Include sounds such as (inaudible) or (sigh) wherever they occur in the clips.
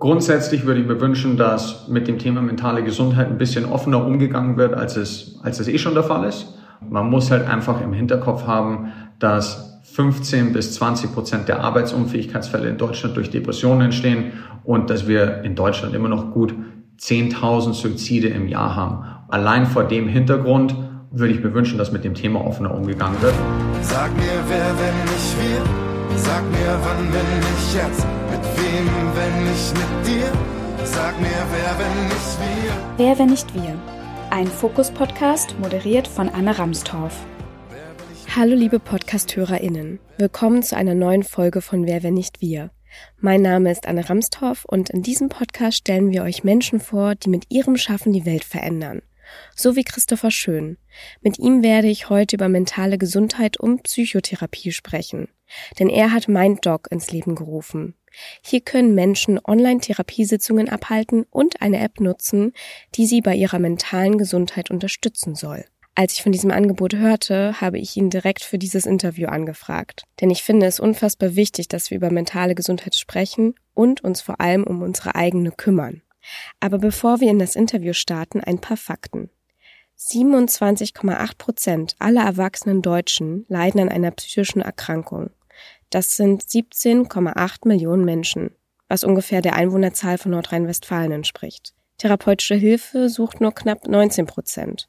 Grundsätzlich würde ich mir wünschen, dass mit dem Thema mentale Gesundheit ein bisschen offener umgegangen wird, als es, als es eh schon der Fall ist. Man muss halt einfach im Hinterkopf haben, dass 15 bis 20 Prozent der Arbeitsunfähigkeitsfälle in Deutschland durch Depressionen entstehen und dass wir in Deutschland immer noch gut 10.000 Suizide im Jahr haben. Allein vor dem Hintergrund würde ich mir wünschen, dass mit dem Thema offener umgegangen wird. Sag mir, wer, wenn nicht wir? Sag mir, wann, wenn nicht jetzt? Mit wem, wenn nicht mit dir? Sag mir, wer, wenn nicht wir? Wer, wenn nicht wir? Ein Fokus-Podcast moderiert von Anne Ramstorff. Hallo liebe Podcast-HörerInnen. Willkommen zu einer neuen Folge von Wer, wenn nicht wir. Mein Name ist Anne Ramstorff und in diesem Podcast stellen wir euch Menschen vor, die mit ihrem Schaffen die Welt verändern. So wie Christopher Schön. Mit ihm werde ich heute über mentale Gesundheit und Psychotherapie sprechen. Denn er hat MindDoc ins Leben gerufen. Hier können Menschen Online-Therapiesitzungen abhalten und eine App nutzen, die sie bei ihrer mentalen Gesundheit unterstützen soll. Als ich von diesem Angebot hörte, habe ich ihn direkt für dieses Interview angefragt. Denn ich finde es unfassbar wichtig, dass wir über mentale Gesundheit sprechen und uns vor allem um unsere eigene kümmern. Aber bevor wir in das Interview starten, ein paar Fakten. 27,8 Prozent aller erwachsenen Deutschen leiden an einer psychischen Erkrankung. Das sind 17,8 Millionen Menschen, was ungefähr der Einwohnerzahl von Nordrhein-Westfalen entspricht. Therapeutische Hilfe sucht nur knapp 19 Prozent.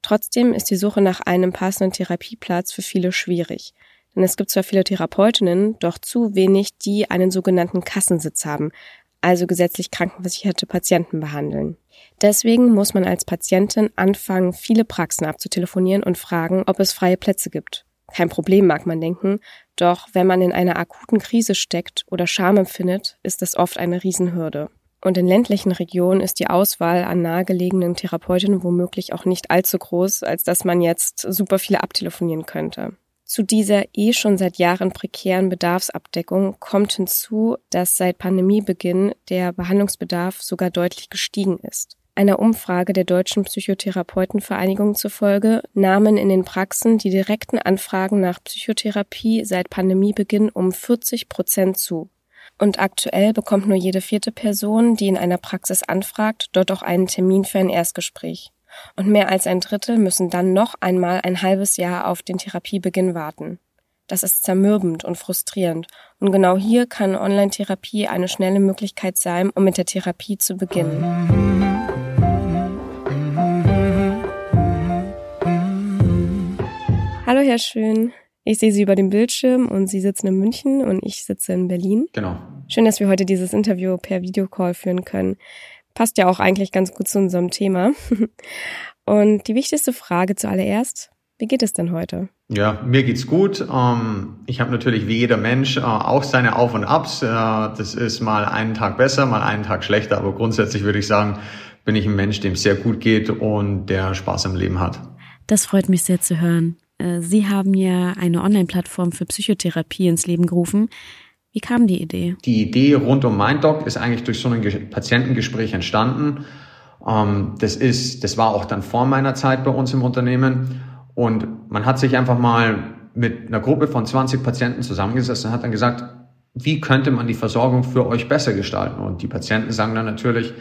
Trotzdem ist die Suche nach einem passenden Therapieplatz für viele schwierig. Denn es gibt zwar viele Therapeutinnen, doch zu wenig, die einen sogenannten Kassensitz haben, also gesetzlich krankenversicherte Patienten behandeln. Deswegen muss man als Patientin anfangen, viele Praxen abzutelefonieren und fragen, ob es freie Plätze gibt. Kein Problem, mag man denken, doch wenn man in einer akuten Krise steckt oder Scham empfindet, ist das oft eine Riesenhürde. Und in ländlichen Regionen ist die Auswahl an nahegelegenen Therapeutinnen womöglich auch nicht allzu groß, als dass man jetzt super viele abtelefonieren könnte. Zu dieser eh schon seit Jahren prekären Bedarfsabdeckung kommt hinzu, dass seit Pandemiebeginn der Behandlungsbedarf sogar deutlich gestiegen ist. Einer Umfrage der Deutschen Psychotherapeutenvereinigung zufolge nahmen in den Praxen die direkten Anfragen nach Psychotherapie seit Pandemiebeginn um 40 Prozent zu. Und aktuell bekommt nur jede vierte Person, die in einer Praxis anfragt, dort auch einen Termin für ein Erstgespräch. Und mehr als ein Drittel müssen dann noch einmal ein halbes Jahr auf den Therapiebeginn warten. Das ist zermürbend und frustrierend. Und genau hier kann Online-Therapie eine schnelle Möglichkeit sein, um mit der Therapie zu beginnen. Hallo, Herr Schön. Ich sehe Sie über dem Bildschirm und Sie sitzen in München und ich sitze in Berlin. Genau. Schön, dass wir heute dieses Interview per Videocall führen können. Passt ja auch eigentlich ganz gut zu unserem Thema. (laughs) Und die wichtigste Frage zuallererst, wie geht es denn heute? Ja, mir geht's gut. Ähm, ich habe natürlich wie jeder Mensch äh, auch seine Auf und Abs. Äh, das ist mal einen Tag besser, mal einen Tag schlechter, aber grundsätzlich würde ich sagen, bin ich ein Mensch, dem es sehr gut geht und der Spaß im Leben hat. Das freut mich sehr zu hören. Äh, Sie haben ja eine Online-Plattform für Psychotherapie ins Leben gerufen. Wie kam die Idee? Die Idee rund um MindDoc ist eigentlich durch so ein Patientengespräch entstanden. Ähm, das ist, das war auch dann vor meiner Zeit bei uns im Unternehmen. Und man hat sich einfach mal mit einer Gruppe von 20 Patienten zusammengesetzt und hat dann gesagt, wie könnte man die Versorgung für euch besser gestalten? Und die Patienten sagen dann natürlich,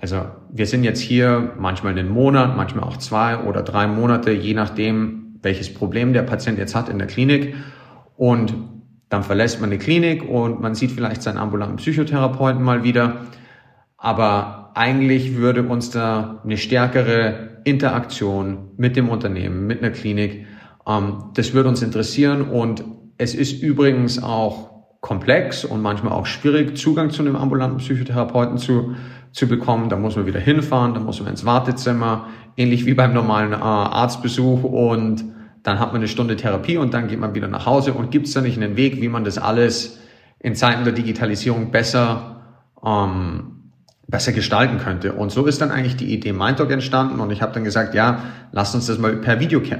also wir sind jetzt hier manchmal einen Monat, manchmal auch zwei oder drei Monate, je nachdem, welches Problem der Patient jetzt hat in der Klinik. Und dann verlässt man die Klinik und man sieht vielleicht seinen ambulanten Psychotherapeuten mal wieder. Aber eigentlich würde uns da eine stärkere Interaktion mit dem Unternehmen, mit einer Klinik, ähm, das würde uns interessieren. Und es ist übrigens auch komplex und manchmal auch schwierig, Zugang zu einem ambulanten Psychotherapeuten zu, zu bekommen. Da muss man wieder hinfahren, da muss man ins Wartezimmer, ähnlich wie beim normalen äh, Arztbesuch und dann hat man eine Stunde Therapie und dann geht man wieder nach Hause und gibt es da nicht einen Weg, wie man das alles in Zeiten der Digitalisierung besser, ähm, besser gestalten könnte. Und so ist dann eigentlich die Idee MindTalk entstanden und ich habe dann gesagt, ja, lasst uns das mal per Video, äh,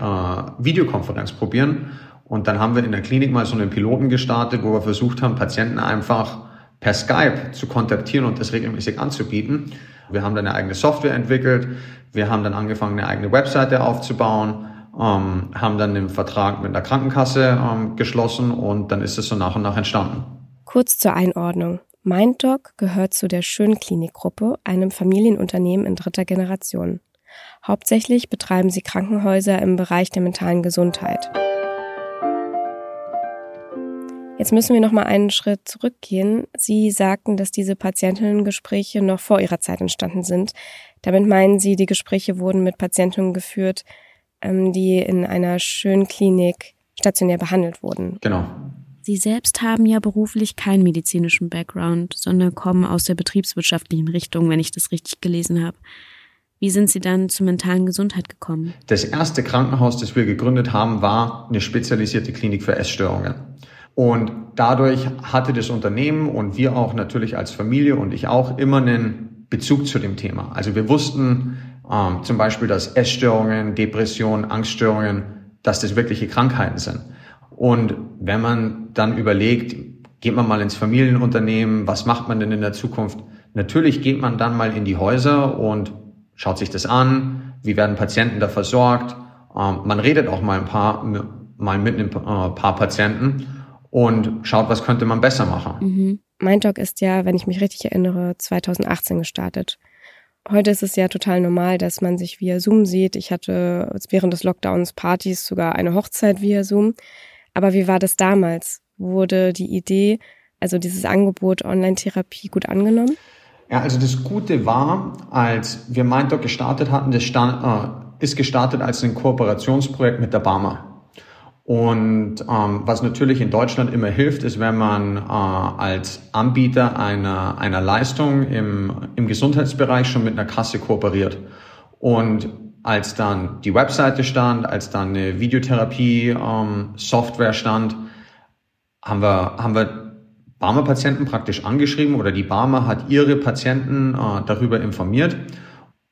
Videokonferenz probieren. Und dann haben wir in der Klinik mal so einen Piloten gestartet, wo wir versucht haben, Patienten einfach per Skype zu kontaktieren und das regelmäßig anzubieten. Wir haben dann eine eigene Software entwickelt. Wir haben dann angefangen, eine eigene Webseite aufzubauen ähm, haben dann den Vertrag mit der Krankenkasse ähm, geschlossen und dann ist es so nach und nach entstanden. Kurz zur Einordnung. MindDoc gehört zu der Schönklinik-Gruppe, einem Familienunternehmen in dritter Generation. Hauptsächlich betreiben sie Krankenhäuser im Bereich der mentalen Gesundheit. Jetzt müssen wir noch mal einen Schritt zurückgehen. Sie sagten, dass diese Patientinnengespräche noch vor ihrer Zeit entstanden sind. Damit meinen Sie, die Gespräche wurden mit Patientinnen geführt, ähm, die in einer schönen Klinik stationär behandelt wurden. Genau. Sie selbst haben ja beruflich keinen medizinischen Background, sondern kommen aus der betriebswirtschaftlichen Richtung, wenn ich das richtig gelesen habe. Wie sind Sie dann zur mentalen Gesundheit gekommen? Das erste Krankenhaus, das wir gegründet haben, war eine spezialisierte Klinik für Essstörungen. Und dadurch hatte das Unternehmen und wir auch natürlich als Familie und ich auch immer einen Bezug zu dem Thema. Also wir wussten ähm, zum Beispiel, dass Essstörungen, Depressionen, Angststörungen, dass das wirkliche Krankheiten sind. Und wenn man dann überlegt, geht man mal ins Familienunternehmen, was macht man denn in der Zukunft? Natürlich geht man dann mal in die Häuser und schaut sich das an, wie werden Patienten da versorgt. Ähm, man redet auch mal ein paar, mal mit ein äh, paar Patienten und schaut, was könnte man besser machen. Mhm. MindDoc ist ja, wenn ich mich richtig erinnere, 2018 gestartet. Heute ist es ja total normal, dass man sich via Zoom sieht. Ich hatte während des Lockdowns Partys sogar eine Hochzeit via Zoom. Aber wie war das damals? Wurde die Idee, also dieses Angebot Online-Therapie gut angenommen? Ja, also das Gute war, als wir MindDoc gestartet hatten, das stand, äh, ist gestartet als ein Kooperationsprojekt mit der Barmer. Und ähm, was natürlich in Deutschland immer hilft, ist, wenn man äh, als Anbieter einer, einer Leistung im, im Gesundheitsbereich schon mit einer Kasse kooperiert. Und als dann die Webseite stand, als dann eine Videotherapie-Software ähm, stand, haben wir, haben wir Barmer-Patienten praktisch angeschrieben oder die Barmer hat ihre Patienten äh, darüber informiert.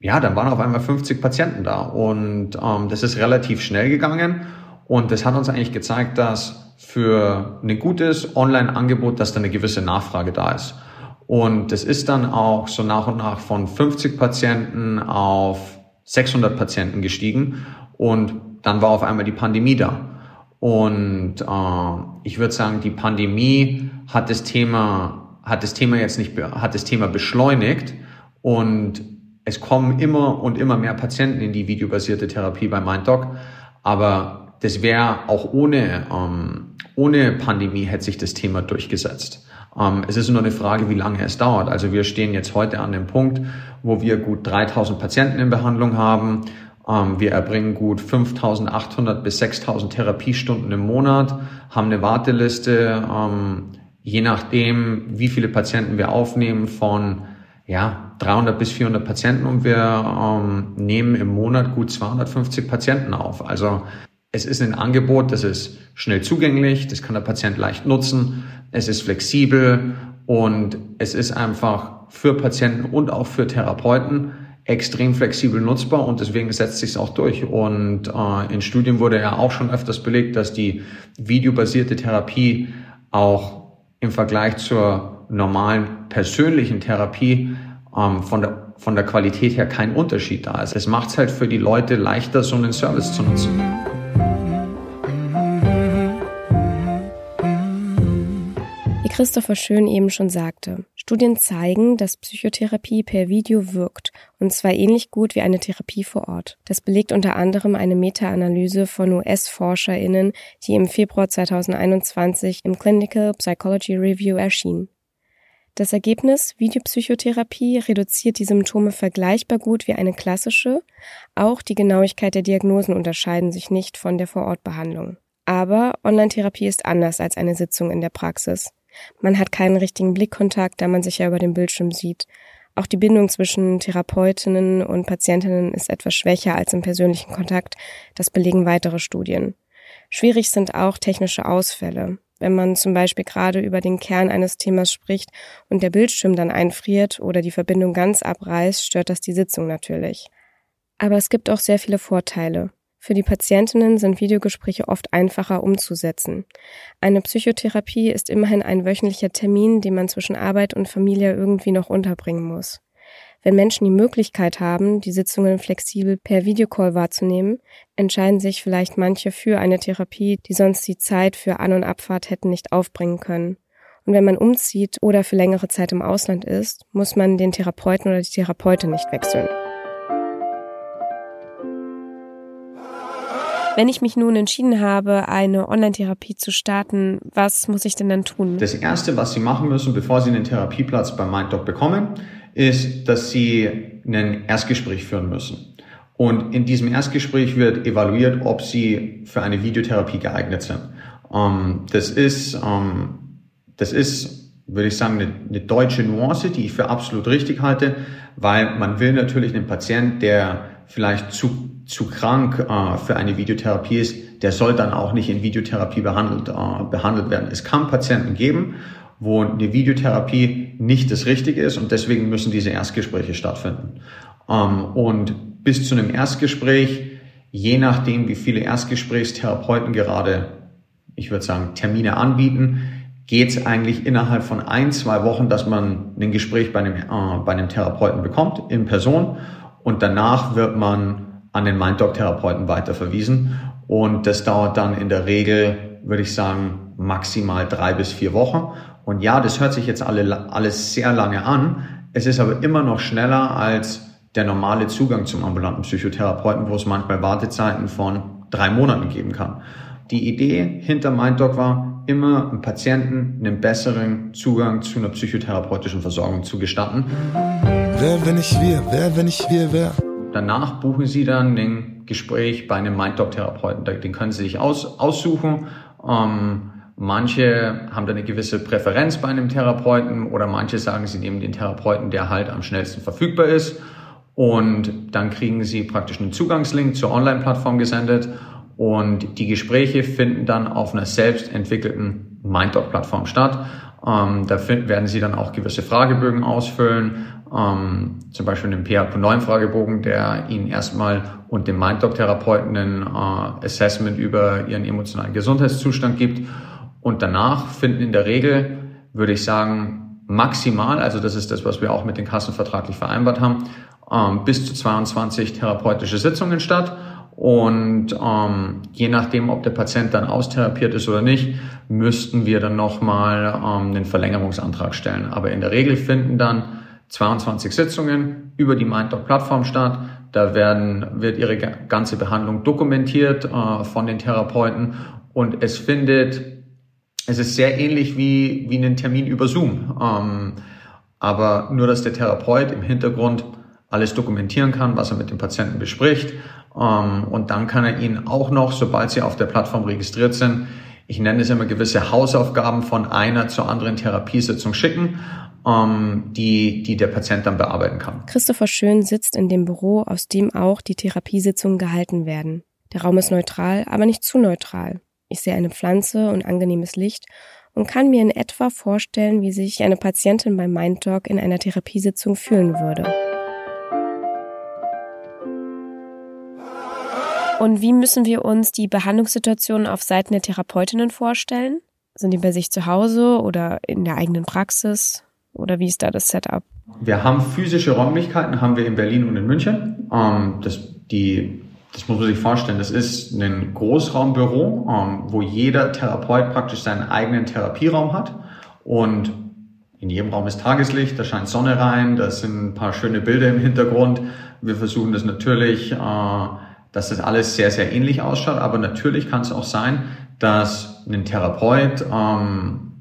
Ja, dann waren auf einmal 50 Patienten da und ähm, das ist relativ schnell gegangen. Und das hat uns eigentlich gezeigt, dass für ein gutes Online-Angebot, dass da eine gewisse Nachfrage da ist. Und das ist dann auch so nach und nach von 50 Patienten auf 600 Patienten gestiegen. Und dann war auf einmal die Pandemie da. Und äh, ich würde sagen, die Pandemie hat das Thema hat das Thema jetzt nicht hat das Thema beschleunigt und es kommen immer und immer mehr Patienten in die videobasierte Therapie bei MindDoc. Aber das wäre auch ohne, ähm, ohne Pandemie hätte sich das Thema durchgesetzt. Ähm, es ist nur eine Frage, wie lange es dauert. Also wir stehen jetzt heute an dem Punkt, wo wir gut 3000 Patienten in Behandlung haben. Ähm, wir erbringen gut 5800 bis 6000 Therapiestunden im Monat, haben eine Warteliste, ähm, je nachdem, wie viele Patienten wir aufnehmen, von ja, 300 bis 400 Patienten und wir ähm, nehmen im Monat gut 250 Patienten auf. Also es ist ein Angebot, das ist schnell zugänglich, das kann der Patient leicht nutzen, es ist flexibel und es ist einfach für Patienten und auch für Therapeuten extrem flexibel nutzbar und deswegen setzt sich es auch durch. Und äh, in Studien wurde ja auch schon öfters belegt, dass die videobasierte Therapie auch im Vergleich zur normalen persönlichen Therapie ähm, von der von der Qualität her kein Unterschied da ist. Es macht es halt für die Leute leichter, so einen Service zu nutzen. Christopher Schön eben schon sagte, Studien zeigen, dass Psychotherapie per Video wirkt, und zwar ähnlich gut wie eine Therapie vor Ort. Das belegt unter anderem eine Meta-Analyse von US-ForscherInnen, die im Februar 2021 im Clinical Psychology Review erschien. Das Ergebnis Videopsychotherapie reduziert die Symptome vergleichbar gut wie eine klassische, auch die Genauigkeit der Diagnosen unterscheiden sich nicht von der Vorortbehandlung. Aber Online-Therapie ist anders als eine Sitzung in der Praxis. Man hat keinen richtigen Blickkontakt, da man sich ja über den Bildschirm sieht. Auch die Bindung zwischen Therapeutinnen und Patientinnen ist etwas schwächer als im persönlichen Kontakt. Das belegen weitere Studien. Schwierig sind auch technische Ausfälle. Wenn man zum Beispiel gerade über den Kern eines Themas spricht und der Bildschirm dann einfriert oder die Verbindung ganz abreißt, stört das die Sitzung natürlich. Aber es gibt auch sehr viele Vorteile. Für die Patientinnen sind Videogespräche oft einfacher umzusetzen. Eine Psychotherapie ist immerhin ein wöchentlicher Termin, den man zwischen Arbeit und Familie irgendwie noch unterbringen muss. Wenn Menschen die Möglichkeit haben, die Sitzungen flexibel per Videocall wahrzunehmen, entscheiden sich vielleicht manche für eine Therapie, die sonst die Zeit für An- und Abfahrt hätten nicht aufbringen können. Und wenn man umzieht oder für längere Zeit im Ausland ist, muss man den Therapeuten oder die Therapeutin nicht wechseln. Wenn ich mich nun entschieden habe, eine Online-Therapie zu starten, was muss ich denn dann tun? Das Erste, was Sie machen müssen, bevor Sie einen Therapieplatz beim MindDoc bekommen, ist, dass Sie ein Erstgespräch führen müssen. Und in diesem Erstgespräch wird evaluiert, ob Sie für eine Videotherapie geeignet sind. Ähm, das ist, ähm, das ist, würde ich sagen, eine, eine deutsche Nuance, die ich für absolut richtig halte, weil man will natürlich einen Patienten, der vielleicht zu zu krank äh, für eine Videotherapie ist, der soll dann auch nicht in Videotherapie behandelt, äh, behandelt werden. Es kann Patienten geben, wo eine Videotherapie nicht das Richtige ist und deswegen müssen diese Erstgespräche stattfinden. Ähm, und bis zu einem Erstgespräch, je nachdem, wie viele Erstgesprächstherapeuten gerade, ich würde sagen, Termine anbieten, geht es eigentlich innerhalb von ein, zwei Wochen, dass man ein Gespräch bei einem, äh, bei einem Therapeuten bekommt, in Person. Und danach wird man an den MindDoc-Therapeuten weiterverwiesen. Und das dauert dann in der Regel, würde ich sagen, maximal drei bis vier Wochen. Und ja, das hört sich jetzt alle, alles sehr lange an. Es ist aber immer noch schneller als der normale Zugang zum ambulanten Psychotherapeuten, wo es manchmal Wartezeiten von drei Monaten geben kann. Die Idee hinter MindDoc war, immer einem Patienten einen besseren Zugang zu einer psychotherapeutischen Versorgung zu gestatten. Wer, wenn ich wir, wer, wenn ich wir, wer? Danach buchen Sie dann ein Gespräch bei einem MindDoc-Therapeuten. Den können Sie sich aus, aussuchen. Ähm, manche haben da eine gewisse Präferenz bei einem Therapeuten oder manche sagen, sie nehmen den Therapeuten, der halt am schnellsten verfügbar ist. Und dann kriegen Sie praktisch einen Zugangslink zur Online-Plattform gesendet. Und die Gespräche finden dann auf einer selbst entwickelten MindDoc-Plattform statt. Ähm, da werden Sie dann auch gewisse Fragebögen ausfüllen ähm, zum Beispiel den PHQ-9-Fragebogen, der Ihnen erstmal und dem MindDoc-Therapeuten ein äh, Assessment über Ihren emotionalen Gesundheitszustand gibt. Und danach finden in der Regel, würde ich sagen, maximal, also das ist das, was wir auch mit den Kassen vertraglich vereinbart haben, ähm, bis zu 22 therapeutische Sitzungen statt. Und ähm, je nachdem, ob der Patient dann austherapiert ist oder nicht, müssten wir dann nochmal ähm, einen Verlängerungsantrag stellen. Aber in der Regel finden dann 22 Sitzungen über die MindDoc-Plattform statt. Da werden, wird ihre ganze Behandlung dokumentiert äh, von den Therapeuten und es findet, es ist sehr ähnlich wie, wie einen Termin über Zoom. Ähm, aber nur, dass der Therapeut im Hintergrund alles dokumentieren kann, was er mit dem Patienten bespricht. Ähm, und dann kann er Ihnen auch noch, sobald Sie auf der Plattform registriert sind, ich nenne es immer gewisse Hausaufgaben von einer zur anderen Therapiesitzung schicken ähm, die, die der Patient dann bearbeiten kann. Christopher Schön sitzt in dem Büro, aus dem auch die Therapiesitzungen gehalten werden. Der Raum ist neutral, aber nicht zu neutral. Ich sehe eine Pflanze und angenehmes Licht und kann mir in etwa vorstellen, wie sich eine Patientin beim MindTalk in einer Therapiesitzung fühlen würde. Und wie müssen wir uns die Behandlungssituation auf Seiten der Therapeutinnen vorstellen? Sind die bei sich zu Hause oder in der eigenen Praxis? Oder wie ist da das Setup? Wir haben physische Räumlichkeiten, haben wir in Berlin und in München. Ähm, das, die, das muss man sich vorstellen, das ist ein Großraumbüro, ähm, wo jeder Therapeut praktisch seinen eigenen Therapieraum hat. Und in jedem Raum ist Tageslicht, da scheint Sonne rein, da sind ein paar schöne Bilder im Hintergrund. Wir versuchen das natürlich, äh, dass das alles sehr, sehr ähnlich ausschaut. Aber natürlich kann es auch sein, dass ein Therapeut ähm,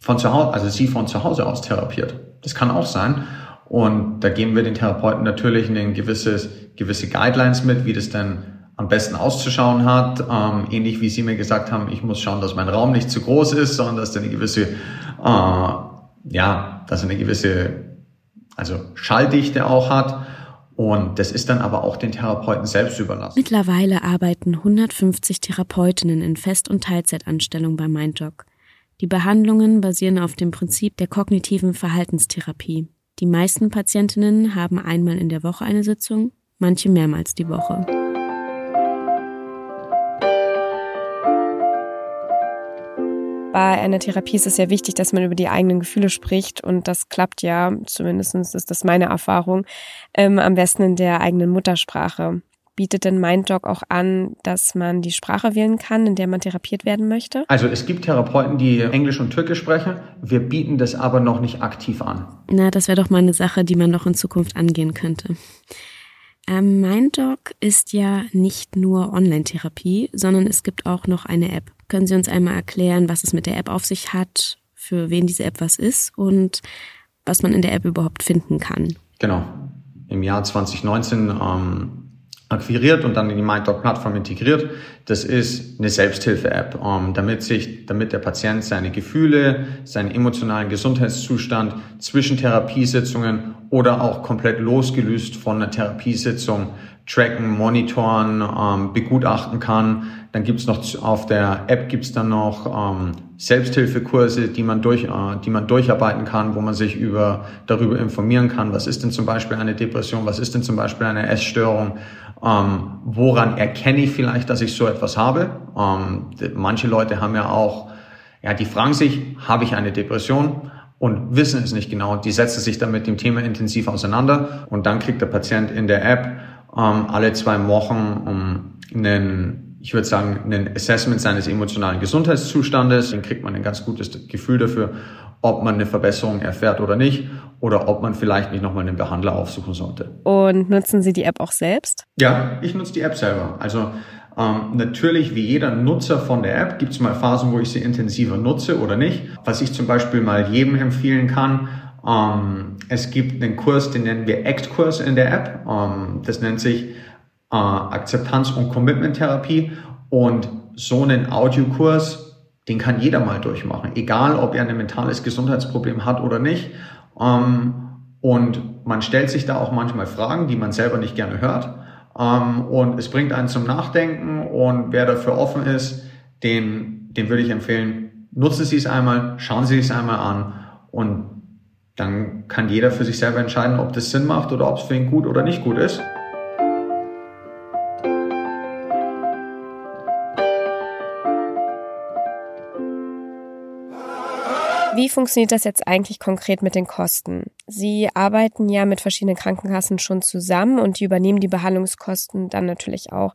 von zu Hause, also sie von zu Hause aus therapiert. Das kann auch sein. Und da geben wir den Therapeuten natürlich ein gewisses, gewisse Guidelines mit, wie das denn am besten auszuschauen hat. Ähm, ähnlich wie Sie mir gesagt haben, ich muss schauen, dass mein Raum nicht zu groß ist, sondern dass der eine gewisse, äh, ja, dass eine gewisse, also Schalldichte auch hat. Und das ist dann aber auch den Therapeuten selbst überlassen. Mittlerweile arbeiten 150 Therapeutinnen in Fest- und Teilzeitanstellung bei MindDoc. Die Behandlungen basieren auf dem Prinzip der kognitiven Verhaltenstherapie. Die meisten Patientinnen haben einmal in der Woche eine Sitzung, manche mehrmals die Woche. Bei einer Therapie ist es ja wichtig, dass man über die eigenen Gefühle spricht und das klappt ja, zumindest ist das meine Erfahrung, ähm, am besten in der eigenen Muttersprache. Bietet denn MindDoc auch an, dass man die Sprache wählen kann, in der man therapiert werden möchte? Also es gibt Therapeuten, die Englisch und Türkisch sprechen. Wir bieten das aber noch nicht aktiv an. Na, das wäre doch mal eine Sache, die man noch in Zukunft angehen könnte. Ähm, MindDoc ist ja nicht nur Online-Therapie, sondern es gibt auch noch eine App. Können Sie uns einmal erklären, was es mit der App auf sich hat, für wen diese App was ist und was man in der App überhaupt finden kann? Genau. Im Jahr 2019 ähm, akquiriert und dann in die MindDoc-Plattform integriert. Das ist eine Selbsthilfe-App, ähm, damit sich, damit der Patient seine Gefühle, seinen emotionalen Gesundheitszustand zwischen Therapiesitzungen oder auch komplett losgelöst von einer Therapiesitzung tracken, monitoren, ähm, begutachten kann. Dann gibt's noch auf der App gibt's dann noch ähm, Selbsthilfekurse, die man durch, äh, die man durcharbeiten kann, wo man sich über darüber informieren kann. Was ist denn zum Beispiel eine Depression? Was ist denn zum Beispiel eine Essstörung? Ähm, woran erkenne ich vielleicht, dass ich so etwas habe? Ähm, manche Leute haben ja auch, ja, die fragen sich, habe ich eine Depression? Und wissen es nicht genau. Die setzen sich dann mit dem Thema intensiv auseinander und dann kriegt der Patient in der App ähm, alle zwei Wochen um, einen ich würde sagen, einen Assessment seines emotionalen Gesundheitszustandes. Dann kriegt man ein ganz gutes Gefühl dafür, ob man eine Verbesserung erfährt oder nicht oder ob man vielleicht nicht nochmal einen Behandler aufsuchen sollte. Und nutzen Sie die App auch selbst? Ja, ich nutze die App selber. Also ähm, natürlich, wie jeder Nutzer von der App, gibt es mal Phasen, wo ich sie intensiver nutze oder nicht. Was ich zum Beispiel mal jedem empfehlen kann, ähm, es gibt einen Kurs, den nennen wir ACT-Kurs in der App. Ähm, das nennt sich äh, Akzeptanz- und Commitment-Therapie. Und so einen Audiokurs, den kann jeder mal durchmachen, egal ob er ein mentales Gesundheitsproblem hat oder nicht. Ähm, und man stellt sich da auch manchmal Fragen, die man selber nicht gerne hört. Und es bringt einen zum Nachdenken. Und wer dafür offen ist, den, den würde ich empfehlen, nutzen Sie es einmal, schauen Sie es einmal an und dann kann jeder für sich selber entscheiden, ob das Sinn macht oder ob es für ihn gut oder nicht gut ist. Wie funktioniert das jetzt eigentlich konkret mit den Kosten? Sie arbeiten ja mit verschiedenen Krankenkassen schon zusammen und die übernehmen die Behandlungskosten dann natürlich auch.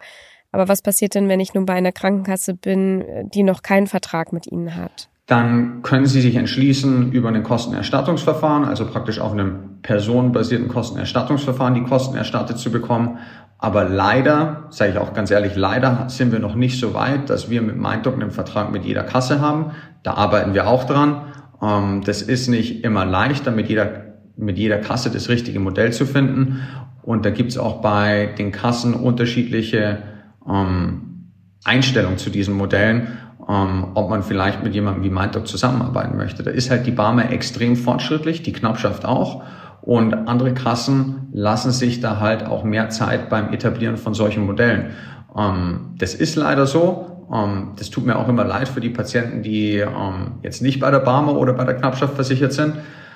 Aber was passiert denn, wenn ich nun bei einer Krankenkasse bin, die noch keinen Vertrag mit Ihnen hat? Dann können Sie sich entschließen, über ein Kostenerstattungsverfahren, also praktisch auf einem personenbasierten Kostenerstattungsverfahren, die Kosten erstattet zu bekommen. Aber leider, sage ich auch ganz ehrlich, leider sind wir noch nicht so weit, dass wir mit MindDoc einen Vertrag mit jeder Kasse haben. Da arbeiten wir auch dran. Ähm, das ist nicht immer leichter, mit jeder, mit jeder Kasse das richtige Modell zu finden. Und da gibt's auch bei den Kassen unterschiedliche ähm, Einstellungen zu diesen Modellen, ähm, ob man vielleicht mit jemandem wie MindDoc zusammenarbeiten möchte. Da ist halt die Barmer extrem fortschrittlich, die Knappschaft auch. Und andere Kassen lassen sich da halt auch mehr Zeit beim Etablieren von solchen Modellen. Ähm, das ist leider so. Ähm, das tut mir auch immer leid für die Patienten, die ähm, jetzt nicht bei der Barmer oder bei der Knappschaft versichert sind.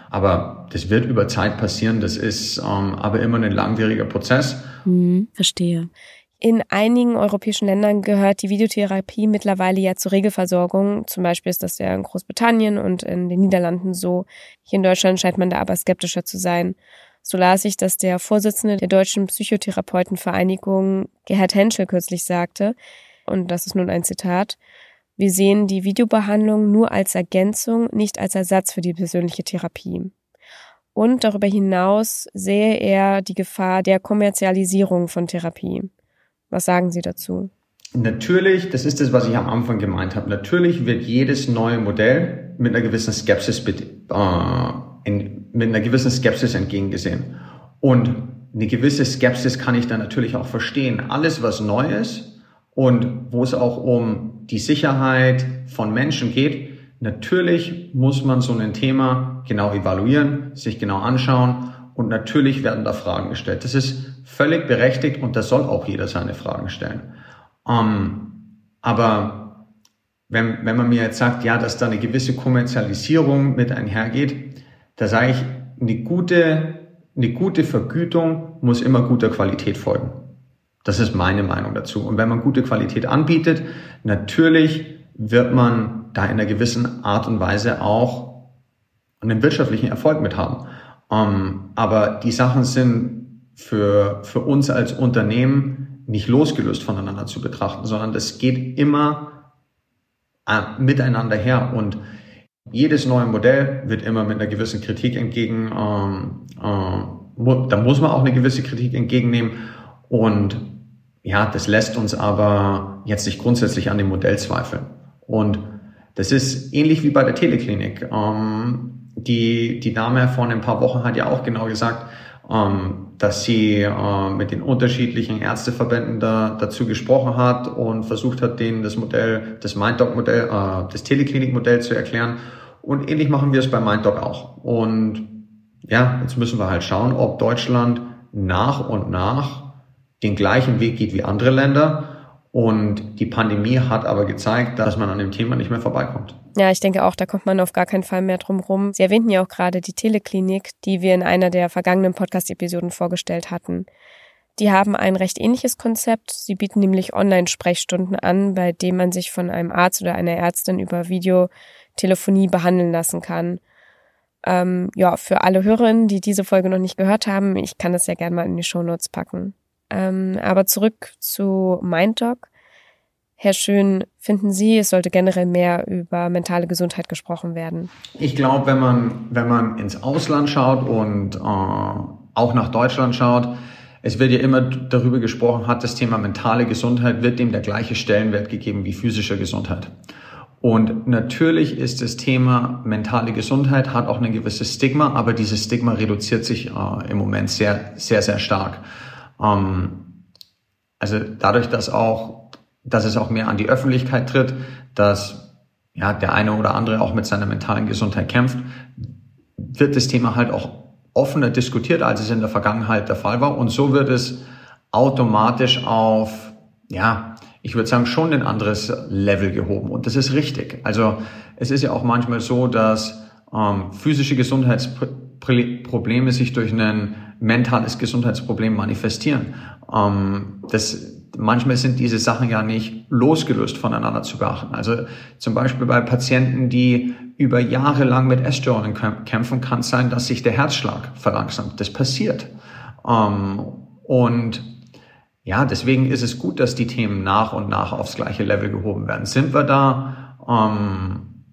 Aber das wird über Zeit passieren. Das ist ähm, aber immer ein langwieriger Prozess. Hm, verstehe. In einigen europäischen Ländern gehört die Videotherapie mittlerweile ja zur Regelversorgung. Zum Beispiel ist das ja in Großbritannien und in den Niederlanden so. Hier in Deutschland scheint man da aber skeptischer zu sein. So las ich, dass der Vorsitzende der Deutschen Psychotherapeutenvereinigung, Gerhard Henschel, kürzlich sagte, und das ist nun ein Zitat, wir sehen die Videobehandlung nur als Ergänzung, nicht als Ersatz für die persönliche Therapie. Und darüber hinaus sehe er die Gefahr der Kommerzialisierung von Therapie. Was sagen Sie dazu? Natürlich, das ist das, was ich am Anfang gemeint habe. Natürlich wird jedes neue Modell mit einer gewissen Skepsis, äh, in, mit einer gewissen Skepsis entgegengesehen. Und eine gewisse Skepsis kann ich dann natürlich auch verstehen. Alles, was neu ist, und wo es auch um die Sicherheit von Menschen geht, natürlich muss man so ein Thema genau evaluieren, sich genau anschauen und natürlich werden da Fragen gestellt. Das ist völlig berechtigt und da soll auch jeder seine Fragen stellen. Ähm, aber wenn, wenn man mir jetzt sagt, ja, dass da eine gewisse Kommerzialisierung mit einhergeht, da sage ich, eine gute, eine gute Vergütung muss immer guter Qualität folgen. Das ist meine Meinung dazu. Und wenn man gute Qualität anbietet, natürlich wird man da in einer gewissen Art und Weise auch einen wirtschaftlichen Erfolg mit haben. Ähm, aber die Sachen sind für, für uns als Unternehmen nicht losgelöst voneinander zu betrachten, sondern das geht immer äh, miteinander her und jedes neue Modell wird immer mit einer gewissen Kritik entgegen, ähm, äh, da muss man auch eine gewisse Kritik entgegennehmen und ja, das lässt uns aber jetzt nicht grundsätzlich an dem Modell zweifeln. Und das ist ähnlich wie bei der Teleklinik. Ähm, die, die Dame vor ein paar Wochen hat ja auch genau gesagt, ähm, dass sie äh, mit den unterschiedlichen Ärzteverbänden da, dazu gesprochen hat und versucht hat, denen das Modell, das MindDoc-Modell, äh, das Teleklinik-Modell zu erklären. Und ähnlich machen wir es bei MindDoc auch. Und ja, jetzt müssen wir halt schauen, ob Deutschland nach und nach den gleichen Weg geht wie andere Länder. Und die Pandemie hat aber gezeigt, dass man an dem Thema nicht mehr vorbeikommt. Ja, ich denke auch, da kommt man auf gar keinen Fall mehr drum rum. Sie erwähnten ja auch gerade die Teleklinik, die wir in einer der vergangenen Podcast-Episoden vorgestellt hatten. Die haben ein recht ähnliches Konzept. Sie bieten nämlich Online-Sprechstunden an, bei denen man sich von einem Arzt oder einer Ärztin über Videotelefonie behandeln lassen kann. Ähm, ja, für alle Hörerinnen, die diese Folge noch nicht gehört haben, ich kann das ja gerne mal in die Show Notes packen. Ähm, aber zurück zu MindDoc. Herr Schön, finden Sie, es sollte generell mehr über mentale Gesundheit gesprochen werden? Ich glaube, wenn man, wenn man ins Ausland schaut und äh, auch nach Deutschland schaut, es wird ja immer darüber gesprochen, hat das Thema mentale Gesundheit, wird dem der gleiche Stellenwert gegeben wie physischer Gesundheit. Und natürlich ist das Thema mentale Gesundheit, hat auch ein gewisses Stigma, aber dieses Stigma reduziert sich äh, im Moment sehr, sehr, sehr stark. Ähm, also dadurch, dass auch, dass es auch mehr an die Öffentlichkeit tritt, dass ja der eine oder andere auch mit seiner mentalen Gesundheit kämpft, wird das Thema halt auch offener diskutiert, als es in der Vergangenheit der Fall war. Und so wird es automatisch auf, ja, ich würde sagen, schon ein anderes Level gehoben. Und das ist richtig. Also es ist ja auch manchmal so, dass ähm, physische Gesundheitsprobleme sich durch ein mentales Gesundheitsproblem manifestieren. Ähm, das, manchmal sind diese Sachen ja nicht losgelöst voneinander zu beachten. Also zum Beispiel bei Patienten, die über Jahre lang mit Essstörungen kämpfen, kann es sein, dass sich der Herzschlag verlangsamt. Das passiert. Ähm, und ja, deswegen ist es gut, dass die Themen nach und nach aufs gleiche Level gehoben werden. Sind wir da ähm,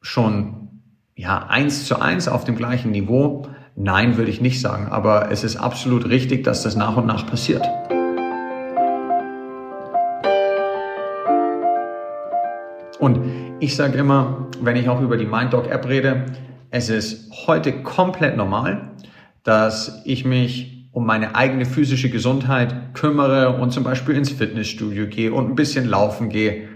schon ja eins zu eins auf dem gleichen Niveau? Nein, würde ich nicht sagen, aber es ist absolut richtig, dass das nach und nach passiert. Ich sage immer, wenn ich auch über die MindDoc App rede, es ist heute komplett normal, dass ich mich um meine eigene physische Gesundheit kümmere und zum Beispiel ins Fitnessstudio gehe und ein bisschen laufen gehe.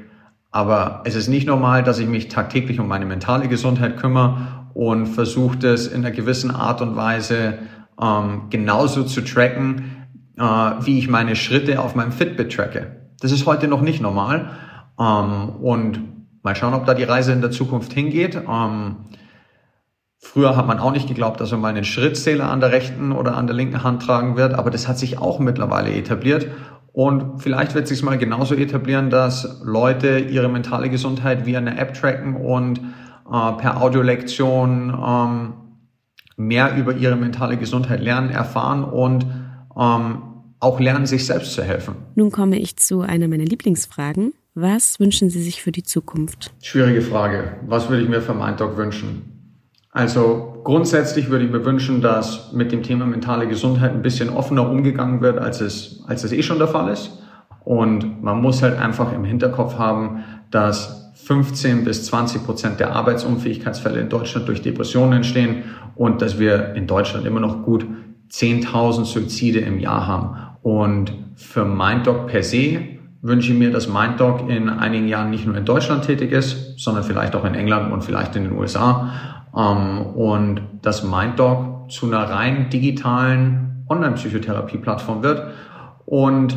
Aber es ist nicht normal, dass ich mich tagtäglich um meine mentale Gesundheit kümmere und versucht es in einer gewissen Art und Weise ähm, genauso zu tracken, äh, wie ich meine Schritte auf meinem Fitbit tracke. Das ist heute noch nicht normal. Ähm, und mal schauen, ob da die Reise in der Zukunft hingeht. Ähm, früher hat man auch nicht geglaubt, dass man mal einen Schrittzähler an der rechten oder an der linken Hand tragen wird, aber das hat sich auch mittlerweile etabliert. Und vielleicht wird sich mal genauso etablieren, dass Leute ihre mentale Gesundheit via eine App tracken und äh, per Audiolektion ähm, mehr über ihre mentale Gesundheit lernen, erfahren und ähm, auch lernen, sich selbst zu helfen. Nun komme ich zu einer meiner Lieblingsfragen. Was wünschen Sie sich für die Zukunft? Schwierige Frage. Was würde ich mir für MindDoc wünschen? Also grundsätzlich würde ich mir wünschen, dass mit dem Thema mentale Gesundheit ein bisschen offener umgegangen wird, als es, als es eh schon der Fall ist. Und man muss halt einfach im Hinterkopf haben, dass 15 bis 20 Prozent der Arbeitsunfähigkeitsfälle in Deutschland durch Depressionen entstehen und dass wir in Deutschland immer noch gut 10.000 Suizide im Jahr haben. Und für MindDoc per se wünsche mir, dass MindDoc in einigen Jahren nicht nur in Deutschland tätig ist, sondern vielleicht auch in England und vielleicht in den USA. Ähm, und dass MindDoc zu einer rein digitalen Online-Psychotherapie-Plattform wird. Und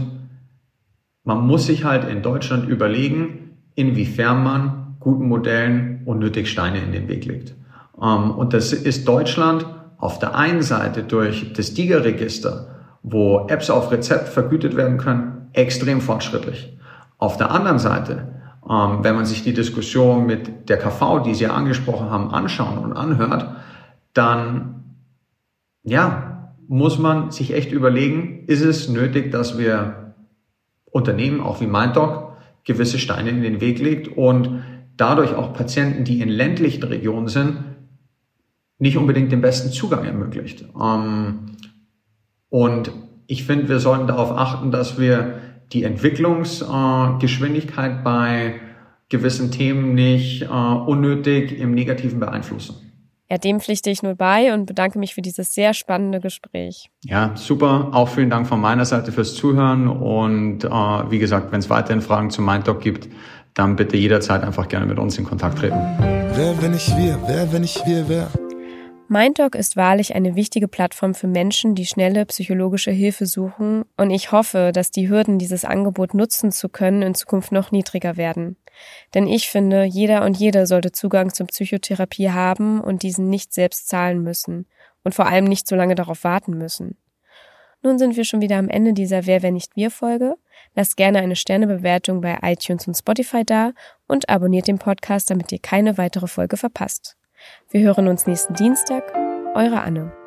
man muss sich halt in Deutschland überlegen, inwiefern man guten Modellen unnötig Steine in den Weg legt. Ähm, und das ist Deutschland auf der einen Seite durch das DIGA-Register, wo Apps auf Rezept vergütet werden können, extrem fortschrittlich. Auf der anderen Seite, ähm, wenn man sich die Diskussion mit der KV, die Sie angesprochen haben, anschauen und anhört, dann, ja, muss man sich echt überlegen, ist es nötig, dass wir Unternehmen, auch wie MindDoc, gewisse Steine in den Weg legt und dadurch auch Patienten, die in ländlichen Regionen sind, nicht unbedingt den besten Zugang ermöglicht. Ähm, und ich finde, wir sollten darauf achten, dass wir die Entwicklungsgeschwindigkeit bei gewissen Themen nicht äh, unnötig im Negativen beeinflussen. Ja, dem pflichte ich nur bei und bedanke mich für dieses sehr spannende Gespräch. Ja, super. Auch vielen Dank von meiner Seite fürs Zuhören. Und äh, wie gesagt, wenn es weiterhin Fragen zu MindDoc gibt, dann bitte jederzeit einfach gerne mit uns in Kontakt treten. Wer, wenn nicht wir? Wer, wenn nicht wir, wer? MindDoc ist wahrlich eine wichtige Plattform für Menschen, die schnelle psychologische Hilfe suchen und ich hoffe, dass die Hürden, dieses Angebot nutzen zu können, in Zukunft noch niedriger werden. Denn ich finde, jeder und jede sollte Zugang zur Psychotherapie haben und diesen nicht selbst zahlen müssen und vor allem nicht so lange darauf warten müssen. Nun sind wir schon wieder am Ende dieser Wer, wenn nicht wir Folge. Lasst gerne eine Sternebewertung bei iTunes und Spotify da und abonniert den Podcast, damit ihr keine weitere Folge verpasst. Wir hören uns nächsten Dienstag. Eure Anne.